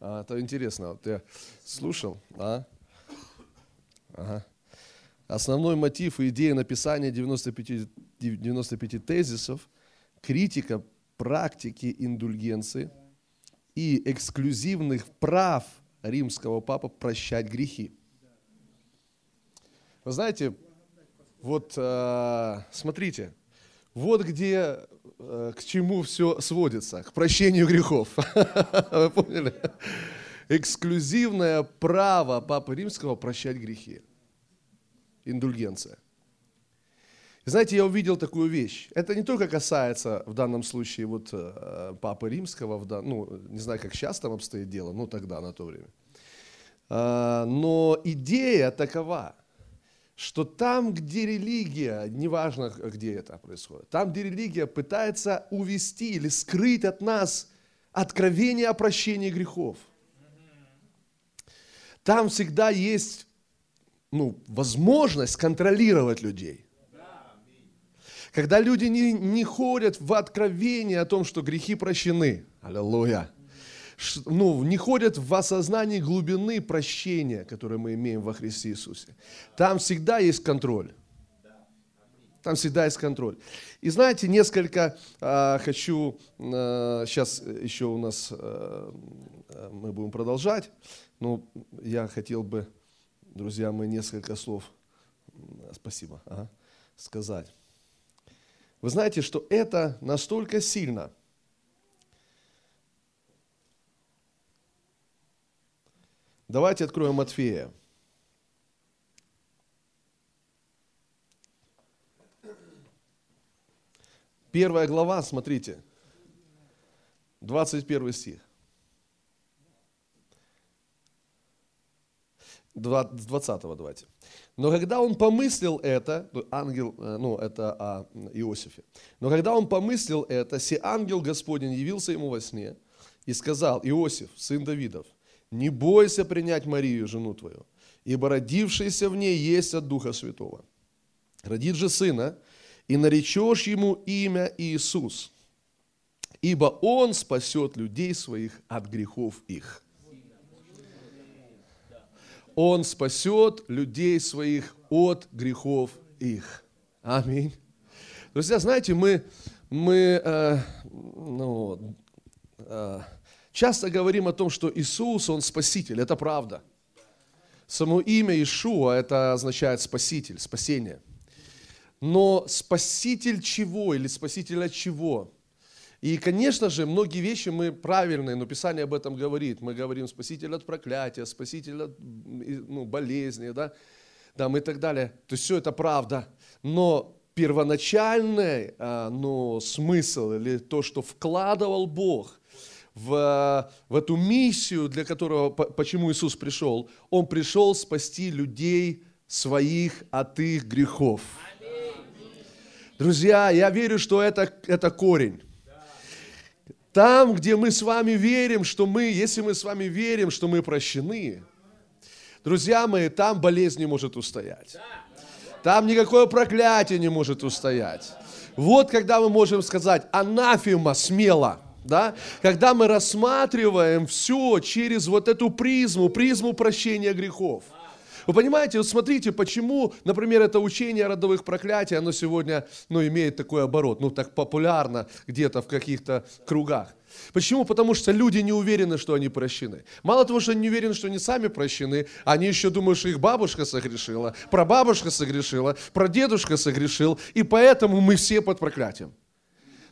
А, это интересно. Вот я слушал, а? Ага. Основной мотив и идея написания 95, 95 тезисов – критика практики индульгенции и эксклюзивных прав римского папы прощать грехи. Вы знаете, вот э, смотрите, вот где э, к чему все сводится, к прощению грехов. Вы поняли? Эксклюзивное право Папы Римского прощать грехи. Индульгенция. Знаете, я увидел такую вещь. Это не только касается в данном случае вот э, Папы Римского, ну, не знаю, как сейчас там обстоит дело, ну тогда, на то время. Э, но идея такова, что там, где религия, неважно, где это происходит, там, где религия пытается увести или скрыть от нас откровение о прощении грехов, там всегда есть ну, возможность контролировать людей. Когда люди не, не ходят в откровение о том, что грехи прощены. Аллилуйя ну, не ходят в осознании глубины прощения, которое мы имеем во Христе Иисусе. Там всегда есть контроль. Там всегда есть контроль. И знаете, несколько э, хочу, э, сейчас еще у нас, э, мы будем продолжать, но я хотел бы, друзья мои, несколько слов, спасибо, ага, сказать. Вы знаете, что это настолько сильно – Давайте откроем Матфея. Первая глава, смотрите, 21 стих. 20 давайте. Но когда он помыслил это, ангел, э, ну это о Иосифе, но когда он помыслил это, се ангел Господень явился ему во сне и сказал, Иосиф, сын Давидов, не бойся принять Марию, жену твою, ибо родившийся в ней есть от Духа Святого. Родит же сына, и наречешь ему имя Иисус, ибо он спасет людей своих от грехов их. Он спасет людей своих от грехов их. Аминь. Друзья, знаете, мы, мы э, ну, э, Часто говорим о том, что Иисус, Он Спаситель, это правда. Само имя Ишуа, это означает Спаситель, спасение. Но Спаситель чего или Спаситель от чего? И, конечно же, многие вещи мы правильные, но Писание об этом говорит. Мы говорим Спаситель от проклятия, Спаситель от ну, болезни, да, там и так далее. То есть все это правда. Но первоначальный ну, смысл или то, что вкладывал Бог – в, в эту миссию, для которого, почему Иисус пришел. Он пришел спасти людей своих от их грехов. Друзья, я верю, что это, это корень. Там, где мы с вами верим, что мы, если мы с вами верим, что мы прощены, друзья мои, там болезнь не может устоять. Там никакое проклятие не может устоять. Вот когда мы можем сказать, анафема смело – да? Когда мы рассматриваем все через вот эту призму, призму прощения грехов. Вы понимаете, вот смотрите, почему, например, это учение о родовых проклятий, оно сегодня ну, имеет такой оборот, ну так популярно где-то в каких-то кругах. Почему? Потому что люди не уверены, что они прощены. Мало того, что они не уверены, что они сами прощены, они еще думают, что их бабушка согрешила, прабабушка согрешила, прадедушка согрешил, и поэтому мы все под проклятием.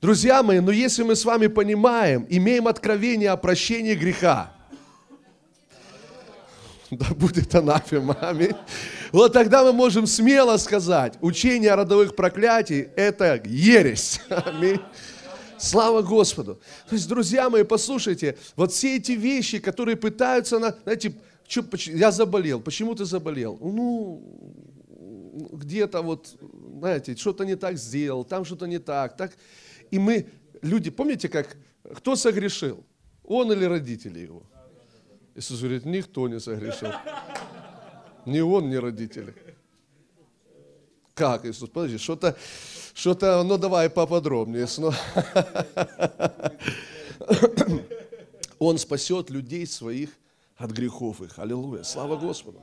Друзья мои, но если мы с вами понимаем, имеем откровение о прощении греха, да будет анафема, аминь. Вот тогда мы можем смело сказать, учение о родовых проклятий – это ересь. Аминь. Слава Господу. То есть, друзья мои, послушайте, вот все эти вещи, которые пытаются, на, знаете, что, я заболел, почему ты заболел? Ну, где-то вот, знаете, что-то не так сделал, там что-то не так, так. И мы, люди, помните, как, кто согрешил? Он или родители его? Иисус говорит, никто не согрешил. Ни он, ни родители. Как, Иисус? Подожди, что-то, что-то, ну давай поподробнее. Он спасет людей своих от грехов их. Аллилуйя. Слава Господу.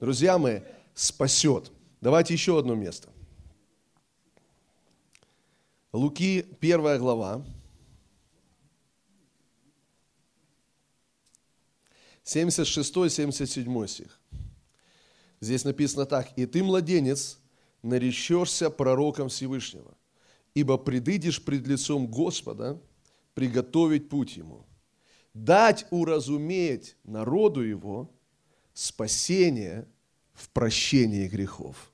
Друзья мои, спасет. Давайте еще одно место. Луки, первая глава. 76-77 стих. Здесь написано так. «И ты, младенец, наречешься пророком Всевышнего, ибо предыдешь пред лицом Господа приготовить путь Ему, дать уразуметь народу Его спасение в прощении грехов».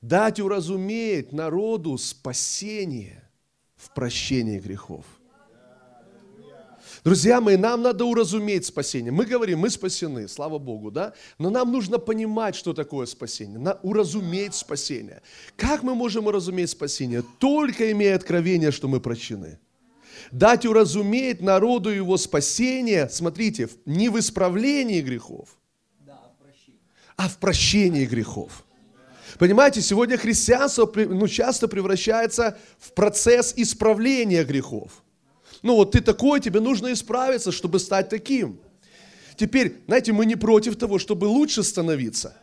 Дать уразуметь народу спасение в прощении грехов. Друзья мои, нам надо уразуметь спасение. Мы говорим, мы спасены, слава Богу, да? Но нам нужно понимать, что такое спасение, на, уразуметь спасение. Как мы можем уразуметь спасение? Только имея откровение, что мы прощены. Дать уразуметь народу его спасение, смотрите, не в исправлении грехов, а в прощении грехов. Понимаете, сегодня христианство ну, часто превращается в процесс исправления грехов. Ну вот ты такой, тебе нужно исправиться, чтобы стать таким. Теперь, знаете, мы не против того, чтобы лучше становиться.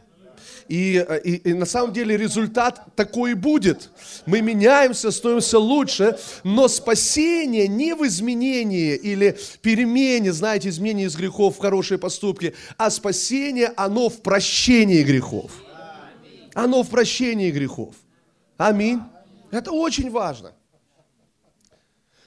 И, и, и на самом деле результат такой и будет. Мы меняемся, становимся лучше, но спасение не в изменении или перемене, знаете, изменение из грехов в хорошие поступки, а спасение, оно в прощении грехов. Оно в прощении грехов. Аминь. Это очень важно.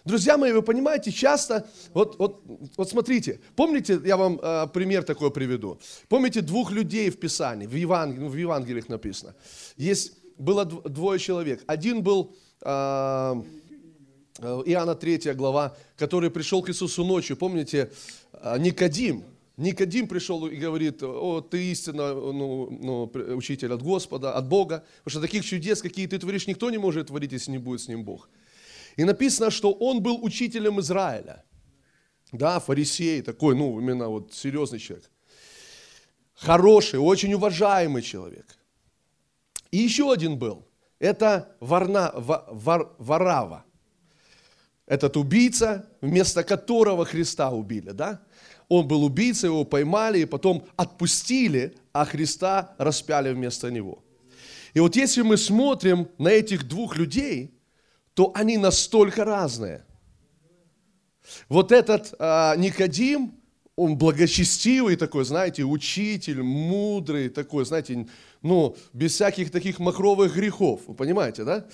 Друзья мои, вы понимаете, часто, вот, вот, вот смотрите, помните, я вам э, пример такой приведу. Помните двух людей в Писании, в, Евангелии, ну, в Евангелиях написано. Есть, было двое человек. Один был э, Иоанна 3 глава, который пришел к Иисусу ночью. Помните, э, Никодим, Никодим пришел и говорит, о, ты истинно ну, ну, учитель от Господа, от Бога, потому что таких чудес, какие ты творишь, никто не может творить, если не будет с ним Бог. И написано, что он был учителем Израиля. Да, фарисей такой, ну, именно вот серьезный человек. Хороший, очень уважаемый человек. И еще один был. Это Варна, Вар, Варава. Этот убийца, вместо которого Христа убили, да? Он был убийцей, его поймали и потом отпустили, а Христа распяли вместо него. И вот если мы смотрим на этих двух людей – то они настолько разные. Вот этот а, Никодим, он благочестивый такой, знаете, учитель, мудрый такой, знаете, ну, без всяких таких махровых грехов, вы понимаете, да?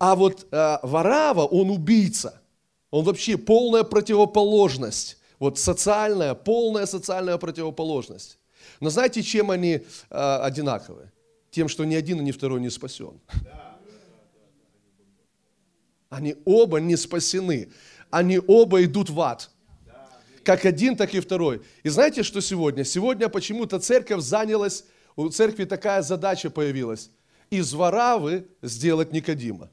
А вот а, Варава, он убийца, он вообще полная противоположность, вот социальная, полная социальная противоположность. Но знаете, чем они а, одинаковы? Тем, что ни один ни второй не спасен. Они оба не спасены. Они оба идут в ад. Как один, так и второй. И знаете, что сегодня? Сегодня почему-то церковь занялась, у церкви такая задача появилась. Из Варавы сделать Никодима.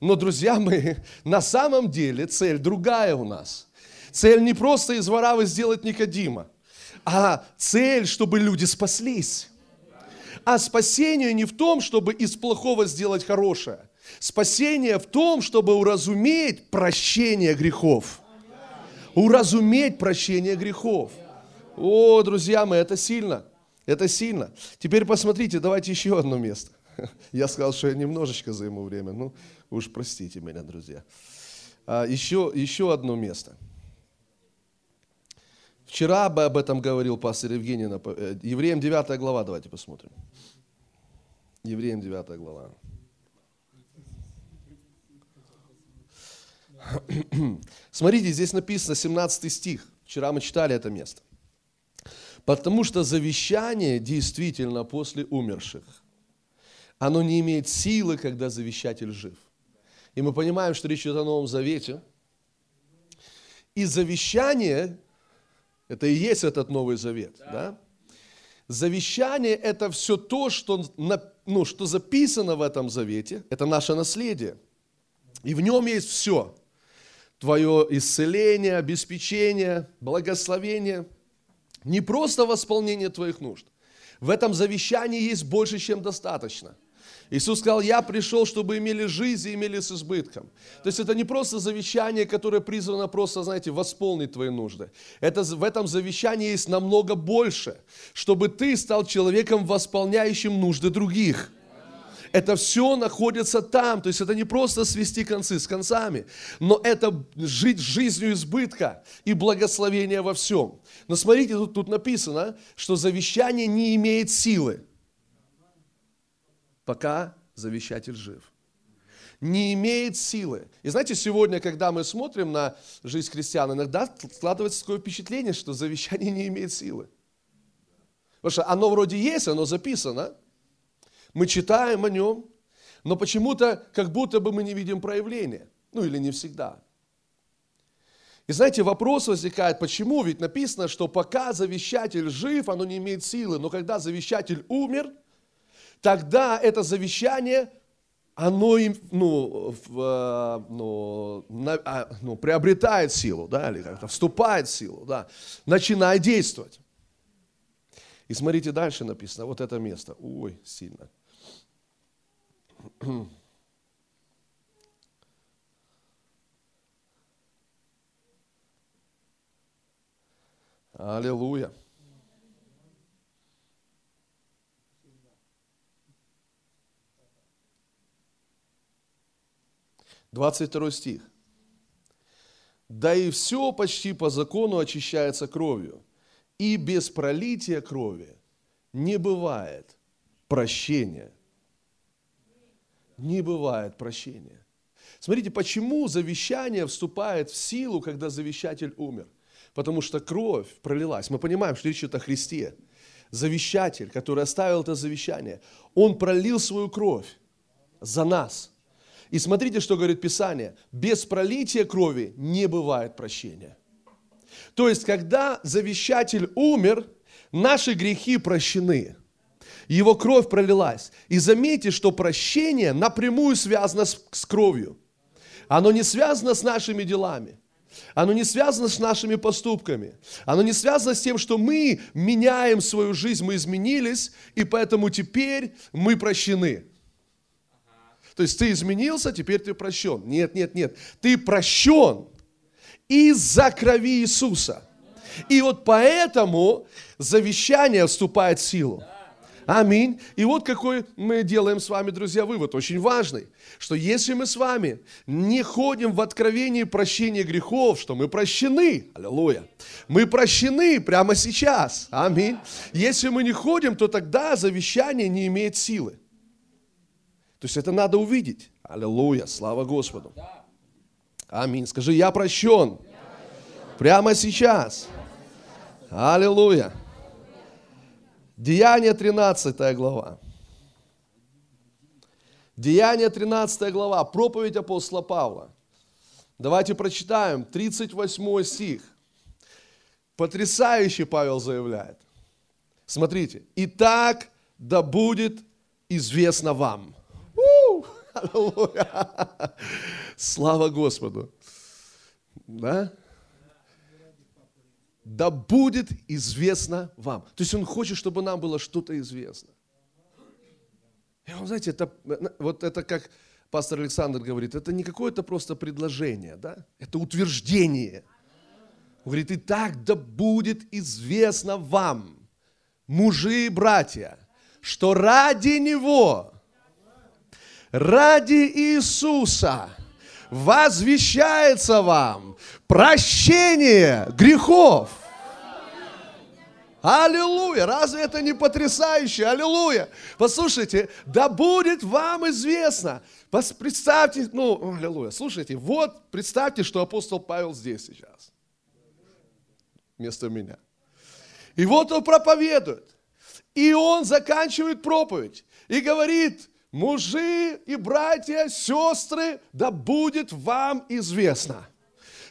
Но, друзья мои, на самом деле цель другая у нас. Цель не просто из Варавы сделать Никодима а цель, чтобы люди спаслись. А спасение не в том, чтобы из плохого сделать хорошее. Спасение в том, чтобы уразуметь прощение грехов. Уразуметь прощение грехов. О, друзья мои, это сильно. Это сильно. Теперь посмотрите, давайте еще одно место. Я сказал, что я немножечко займу время. Ну, уж простите меня, друзья. А, еще, еще одно место – Вчера бы об этом говорил пастор Евгений. Э, Евреям 9 глава, давайте посмотрим. Евреям 9 глава. Смотрите, здесь написано 17 стих. Вчера мы читали это место. Потому что завещание действительно после умерших. Оно не имеет силы, когда завещатель жив. И мы понимаем, что речь идет о Новом Завете. И завещание это и есть этот Новый Завет. Да. Да? Завещание – это все то, что, ну, что записано в этом завете. Это наше наследие. И в нем есть все. Твое исцеление, обеспечение, благословение. Не просто восполнение твоих нужд. В этом завещании есть больше, чем достаточно. Иисус сказал, я пришел, чтобы имели жизнь и имели с избытком. То есть это не просто завещание, которое призвано просто, знаете, восполнить твои нужды. Это, в этом завещании есть намного больше, чтобы ты стал человеком, восполняющим нужды других. Это все находится там. То есть это не просто свести концы с концами, но это жить жизнью избытка и благословения во всем. Но смотрите, тут, тут написано, что завещание не имеет силы пока завещатель жив. Не имеет силы. И знаете, сегодня, когда мы смотрим на жизнь христиан, иногда складывается такое впечатление, что завещание не имеет силы. Потому что оно вроде есть, оно записано. Мы читаем о нем, но почему-то как будто бы мы не видим проявления. Ну или не всегда. И знаете, вопрос возникает, почему? Ведь написано, что пока завещатель жив, оно не имеет силы, но когда завещатель умер – тогда это завещание, оно им, ну, в, э, ну, на, а, ну, приобретает силу, да, или как-то вступает в силу, да, начинает действовать. И смотрите, дальше написано, вот это место, ой, сильно. Аллилуйя. 22 стих. Да и все почти по закону очищается кровью, и без пролития крови не бывает прощения. Не бывает прощения. Смотрите, почему завещание вступает в силу, когда завещатель умер? Потому что кровь пролилась. Мы понимаем, что речь идет о Христе. Завещатель, который оставил это завещание, он пролил свою кровь за нас – и смотрите, что говорит Писание. Без пролития крови не бывает прощения. То есть, когда завещатель умер, наши грехи прощены. Его кровь пролилась. И заметьте, что прощение напрямую связано с, с кровью. Оно не связано с нашими делами. Оно не связано с нашими поступками. Оно не связано с тем, что мы меняем свою жизнь, мы изменились, и поэтому теперь мы прощены. То есть ты изменился, теперь ты прощен. Нет, нет, нет. Ты прощен из-за крови Иисуса. И вот поэтому завещание вступает в силу. Аминь. И вот какой мы делаем с вами, друзья, вывод, очень важный, что если мы с вами не ходим в откровении прощения грехов, что мы прощены, аллилуйя, мы прощены прямо сейчас, аминь. Если мы не ходим, то тогда завещание не имеет силы. То есть это надо увидеть. Аллилуйя, слава Господу. Аминь. Скажи, я прощен. Прямо сейчас. Аллилуйя. Деяние 13 глава. Деяние 13 глава. Проповедь апостола Павла. Давайте прочитаем 38 стих. Потрясающе Павел заявляет. Смотрите. Итак, да будет известно вам – Слава Господу. Да? Да будет известно вам. То есть он хочет, чтобы нам было что-то известно. И вы знаете, это, вот это как пастор Александр говорит, это не какое-то просто предложение, да? Это утверждение. Он говорит, и так да будет известно вам, мужи и братья, что ради Него ради Иисуса возвещается вам прощение грехов. Аллилуйя! Разве это не потрясающе? Аллилуйя! Послушайте, да будет вам известно. Представьте, ну, аллилуйя, слушайте, вот представьте, что апостол Павел здесь сейчас. Вместо меня. И вот он проповедует. И он заканчивает проповедь. И говорит, мужи и братья, сестры, да будет вам известно,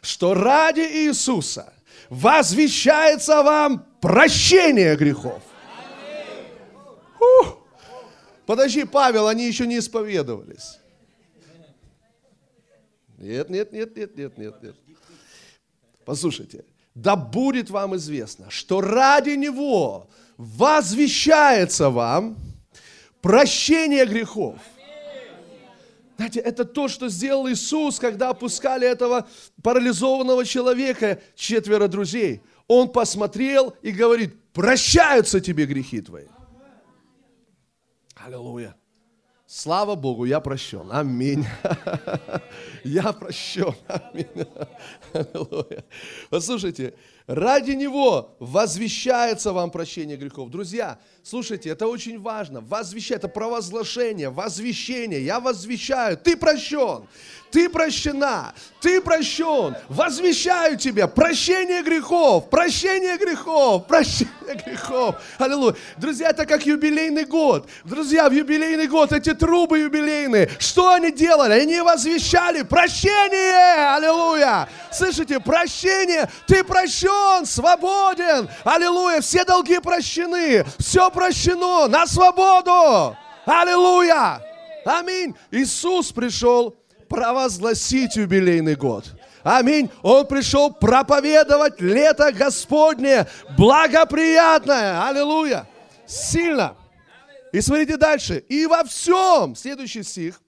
что ради Иисуса возвещается вам прощение грехов. Ух. Подожди, Павел, они еще не исповедовались. Нет, нет, нет, нет, нет, нет, нет. Послушайте, да будет вам известно, что ради Него возвещается вам прощение грехов. Знаете, это то, что сделал Иисус, когда опускали этого парализованного человека, четверо друзей. Он посмотрел и говорит, прощаются тебе грехи твои. Аллилуйя. Слава Богу, я прощен. Аминь. Я прощен. Аминь. Аллилуйя. Послушайте, ради Него возвещается вам прощение грехов. Друзья, слушайте, это очень важно. Возвещать, это провозглашение, возвещение. Я возвещаю, ты прощен ты прощена, ты прощен, возвещаю тебе прощение грехов, прощение грехов, прощение грехов. Аллилуйя. Друзья, это как юбилейный год. Друзья, в юбилейный год эти трубы юбилейные, что они делали? Они возвещали прощение. Аллилуйя. Слышите, прощение, ты прощен, свободен. Аллилуйя, все долги прощены, все прощено, на свободу. Аллилуйя. Аминь. Иисус пришел провозгласить юбилейный год. Аминь. Он пришел проповедовать лето Господне, благоприятное. Аллилуйя. Сильно. И смотрите дальше. И во всем, следующий стих,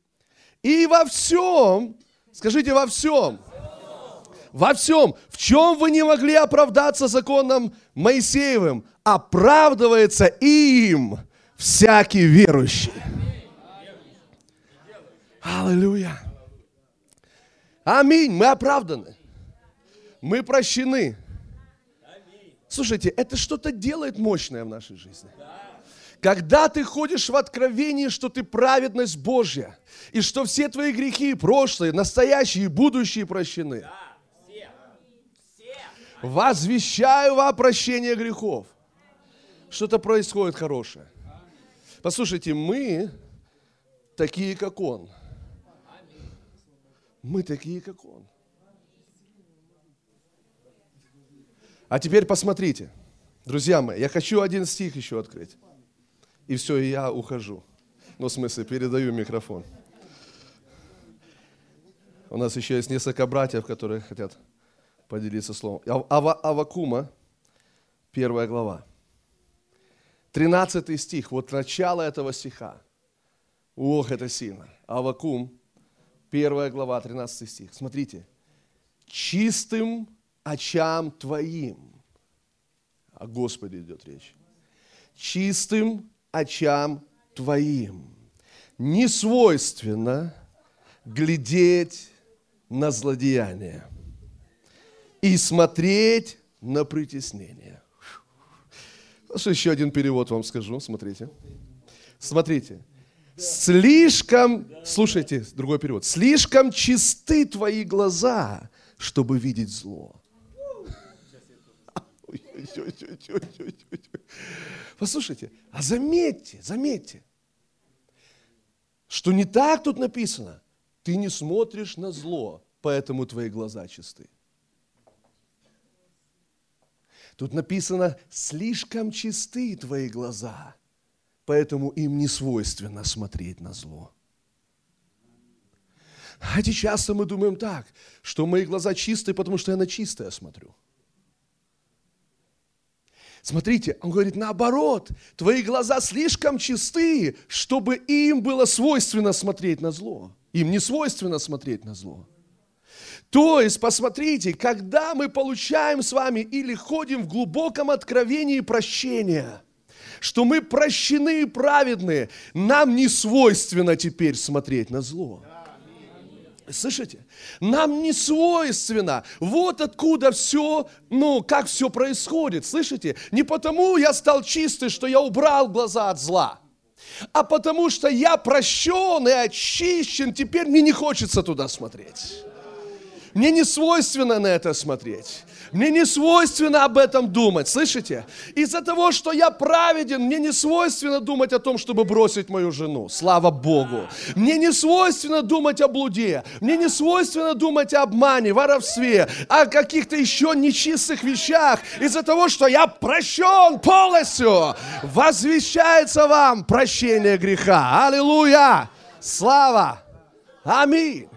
и во всем, скажите во всем, во всем, в чем вы не могли оправдаться законом Моисеевым, оправдывается им всякий верующий. Аллилуйя. Аминь, мы оправданы. Мы прощены. Слушайте, это что-то делает мощное в нашей жизни. Когда ты ходишь в откровении, что ты праведность Божья, и что все твои грехи, прошлые, настоящие и будущие прощены. Возвещаю вам прощение грехов. Что-то происходит хорошее. Послушайте, мы такие, как Он – мы такие, как Он. А теперь посмотрите, друзья мои, я хочу один стих еще открыть. И все, и я ухожу. Ну, в смысле, передаю микрофон. У нас еще есть несколько братьев, которые хотят поделиться словом. Ава, Авакума, первая глава. Тринадцатый стих, вот начало этого стиха. Ох, это сильно. Авакум, Первая глава, 13 стих. Смотрите. Чистым очам твоим. О Господе идет речь. Чистым очам твоим. Не свойственно глядеть на злодеяние и смотреть на притеснение. Что еще один перевод вам скажу, смотрите. Смотрите. Слишком, слушайте, другой перевод, слишком чисты твои глаза, чтобы видеть зло. Послушайте, а заметьте, заметьте, что не так тут написано. Ты не смотришь на зло, поэтому твои глаза чисты. Тут написано, слишком чисты твои глаза – поэтому им не свойственно смотреть на зло. Хотя часто мы думаем так, что мои глаза чистые, потому что я на чистое смотрю. Смотрите, он говорит, наоборот, твои глаза слишком чистые, чтобы им было свойственно смотреть на зло. Им не свойственно смотреть на зло. То есть, посмотрите, когда мы получаем с вами или ходим в глубоком откровении прощения – что мы прощены и праведны, нам не свойственно теперь смотреть на зло. Слышите? Нам не свойственно. Вот откуда все, ну, как все происходит. Слышите? Не потому я стал чистый, что я убрал глаза от зла, а потому что я прощен и очищен, теперь мне не хочется туда смотреть. Мне не свойственно на это смотреть. Мне не свойственно об этом думать, слышите? Из-за того, что я праведен, мне не свойственно думать о том, чтобы бросить мою жену. Слава Богу. Мне не свойственно думать о блуде. Мне не свойственно думать о обмане, воровстве, о каких-то еще нечистых вещах. Из-за того, что я прощен полностью, возвещается вам прощение греха. Аллилуйя! Слава! Аминь!